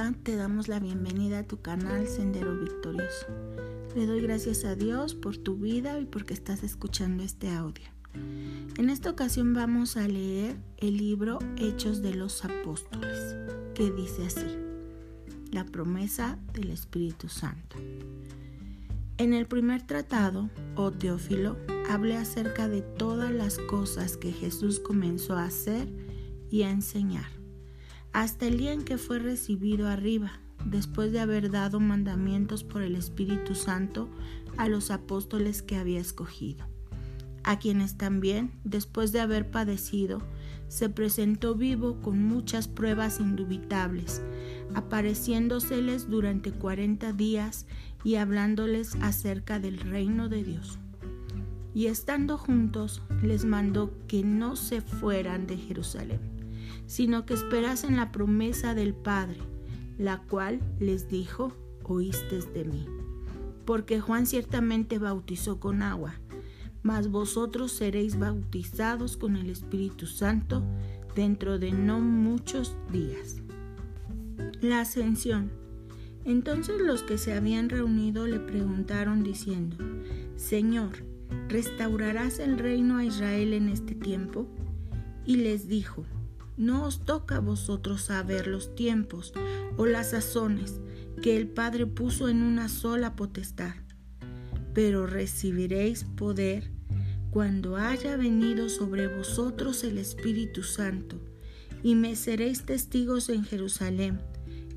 Te damos la bienvenida a tu canal Sendero Victorioso. Le doy gracias a Dios por tu vida y porque estás escuchando este audio. En esta ocasión vamos a leer el libro Hechos de los Apóstoles, que dice así, la promesa del Espíritu Santo. En el primer tratado, oh Teófilo, hablé acerca de todas las cosas que Jesús comenzó a hacer y a enseñar hasta el día en que fue recibido arriba, después de haber dado mandamientos por el Espíritu Santo a los apóstoles que había escogido, a quienes también, después de haber padecido, se presentó vivo con muchas pruebas indubitables, apareciéndoseles durante cuarenta días y hablándoles acerca del reino de Dios. Y estando juntos, les mandó que no se fueran de Jerusalén sino que esperasen la promesa del Padre, la cual les dijo, oíste de mí. Porque Juan ciertamente bautizó con agua, mas vosotros seréis bautizados con el Espíritu Santo dentro de no muchos días. La ascensión. Entonces los que se habían reunido le preguntaron diciendo, Señor, ¿restaurarás el reino a Israel en este tiempo? Y les dijo, no os toca a vosotros saber los tiempos o las sazones que el Padre puso en una sola potestad, pero recibiréis poder cuando haya venido sobre vosotros el Espíritu Santo, y me seréis testigos en Jerusalén,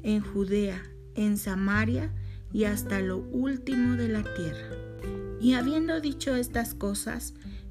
en Judea, en Samaria y hasta lo último de la tierra. Y habiendo dicho estas cosas,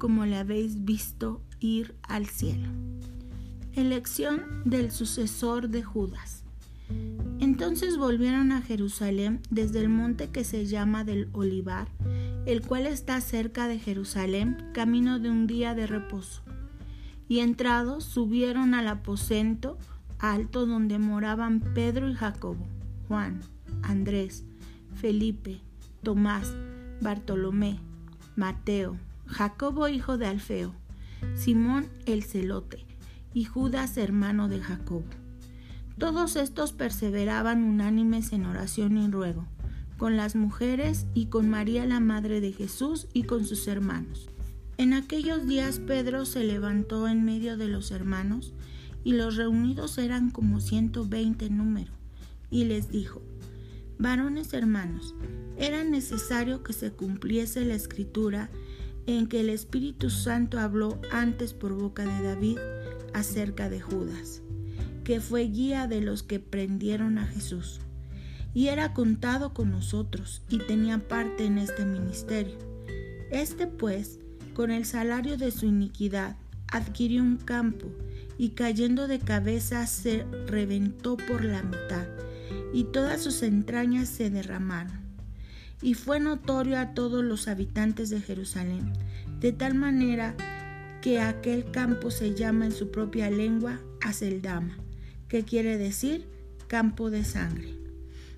como le habéis visto ir al cielo. Elección del sucesor de Judas. Entonces volvieron a Jerusalén desde el monte que se llama del Olivar, el cual está cerca de Jerusalén, camino de un día de reposo. Y entrados subieron al aposento alto donde moraban Pedro y Jacobo, Juan, Andrés, Felipe, Tomás, Bartolomé, Mateo, Jacobo hijo de Alfeo, Simón el celote y Judas hermano de Jacobo. Todos estos perseveraban unánimes en oración y ruego, con las mujeres y con María la Madre de Jesús y con sus hermanos. En aquellos días Pedro se levantó en medio de los hermanos, y los reunidos eran como ciento veinte en número, y les dijo, Varones hermanos, era necesario que se cumpliese la escritura en que el Espíritu Santo habló antes por boca de David acerca de Judas, que fue guía de los que prendieron a Jesús, y era contado con nosotros y tenía parte en este ministerio. Este pues, con el salario de su iniquidad, adquirió un campo, y cayendo de cabeza se reventó por la mitad, y todas sus entrañas se derramaron y fue notorio a todos los habitantes de Jerusalén, de tal manera que aquel campo se llama en su propia lengua Aseldama, que quiere decir campo de sangre.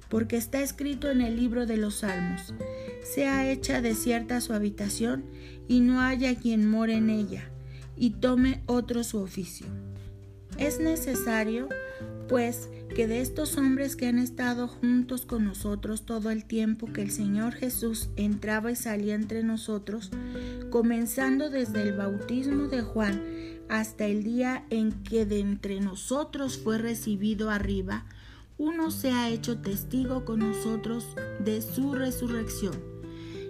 Porque está escrito en el libro de los Salmos, sea hecha desierta su habitación y no haya quien more en ella, y tome otro su oficio. Es necesario, pues, que de estos hombres que han estado juntos con nosotros todo el tiempo que el Señor Jesús entraba y salía entre nosotros, comenzando desde el bautismo de Juan hasta el día en que de entre nosotros fue recibido arriba, uno se ha hecho testigo con nosotros de su resurrección.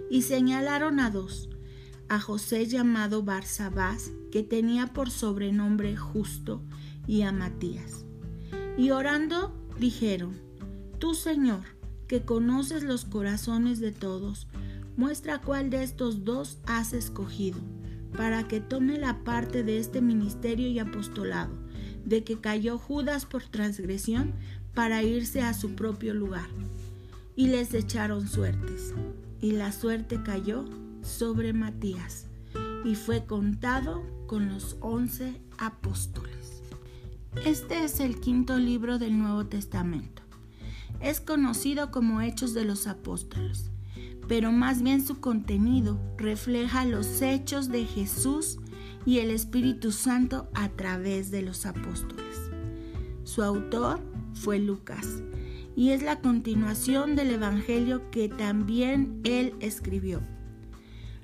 Y señalaron a dos, a José llamado Barsabás, que tenía por sobrenombre justo, y a Matías y orando dijeron, Tú Señor, que conoces los corazones de todos, muestra cuál de estos dos has escogido, para que tome la parte de este ministerio y apostolado, de que cayó Judas por transgresión, para irse a su propio lugar y les echaron suertes. Y la suerte cayó sobre Matías y fue contado con los once apóstoles. Este es el quinto libro del Nuevo Testamento. Es conocido como Hechos de los Apóstoles, pero más bien su contenido refleja los hechos de Jesús y el Espíritu Santo a través de los apóstoles. Su autor fue Lucas y es la continuación del Evangelio que también él escribió.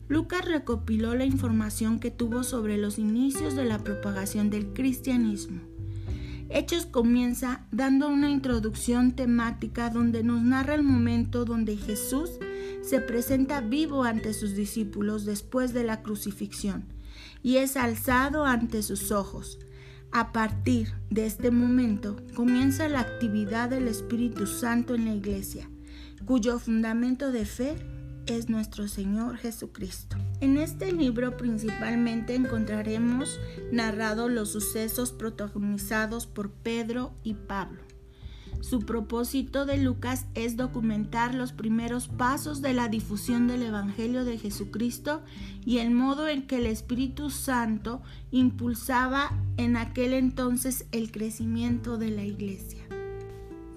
Lucas recopiló la información que tuvo sobre los inicios de la propagación del cristianismo. Hechos comienza dando una introducción temática donde nos narra el momento donde Jesús se presenta vivo ante sus discípulos después de la crucifixión y es alzado ante sus ojos. A partir de este momento comienza la actividad del Espíritu Santo en la iglesia, cuyo fundamento de fe es nuestro Señor Jesucristo. En este libro principalmente encontraremos narrados los sucesos protagonizados por Pedro y Pablo. Su propósito de Lucas es documentar los primeros pasos de la difusión del Evangelio de Jesucristo y el modo en que el Espíritu Santo impulsaba en aquel entonces el crecimiento de la iglesia.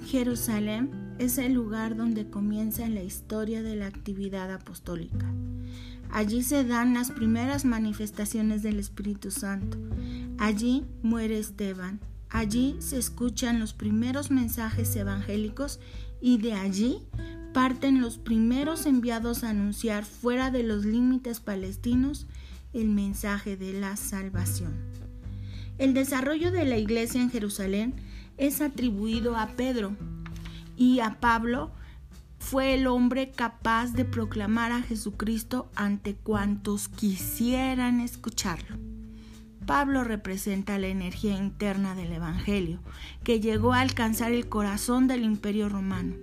Jerusalén es el lugar donde comienza la historia de la actividad apostólica. Allí se dan las primeras manifestaciones del Espíritu Santo. Allí muere Esteban, Allí se escuchan los primeros mensajes evangélicos y de allí parten los primeros enviados a anunciar fuera de los límites palestinos el mensaje de la salvación. El desarrollo de la iglesia en Jerusalén es atribuido a Pedro y a Pablo fue el hombre capaz de proclamar a Jesucristo ante cuantos quisieran escucharlo. Pablo representa la energía interna del Evangelio, que llegó a alcanzar el corazón del imperio romano.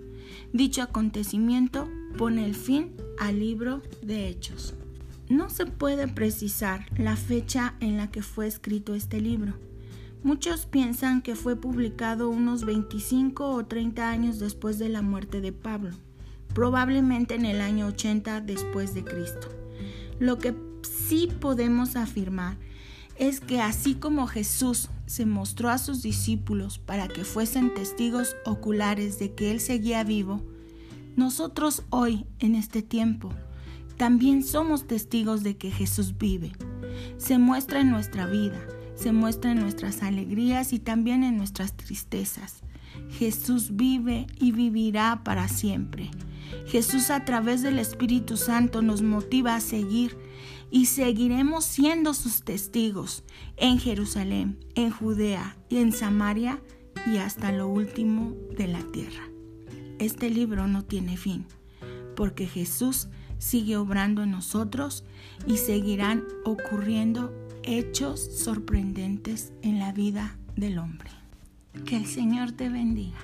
Dicho acontecimiento pone el fin al libro de Hechos. No se puede precisar la fecha en la que fue escrito este libro. Muchos piensan que fue publicado unos 25 o 30 años después de la muerte de Pablo, probablemente en el año 80 después de Cristo. Lo que sí podemos afirmar es que así como Jesús se mostró a sus discípulos para que fuesen testigos oculares de que Él seguía vivo, nosotros hoy, en este tiempo, también somos testigos de que Jesús vive. Se muestra en nuestra vida, se muestra en nuestras alegrías y también en nuestras tristezas. Jesús vive y vivirá para siempre. Jesús a través del Espíritu Santo nos motiva a seguir y seguiremos siendo sus testigos en Jerusalén, en Judea y en Samaria y hasta lo último de la tierra. Este libro no tiene fin, porque Jesús sigue obrando en nosotros y seguirán ocurriendo hechos sorprendentes en la vida del hombre. Que el Señor te bendiga.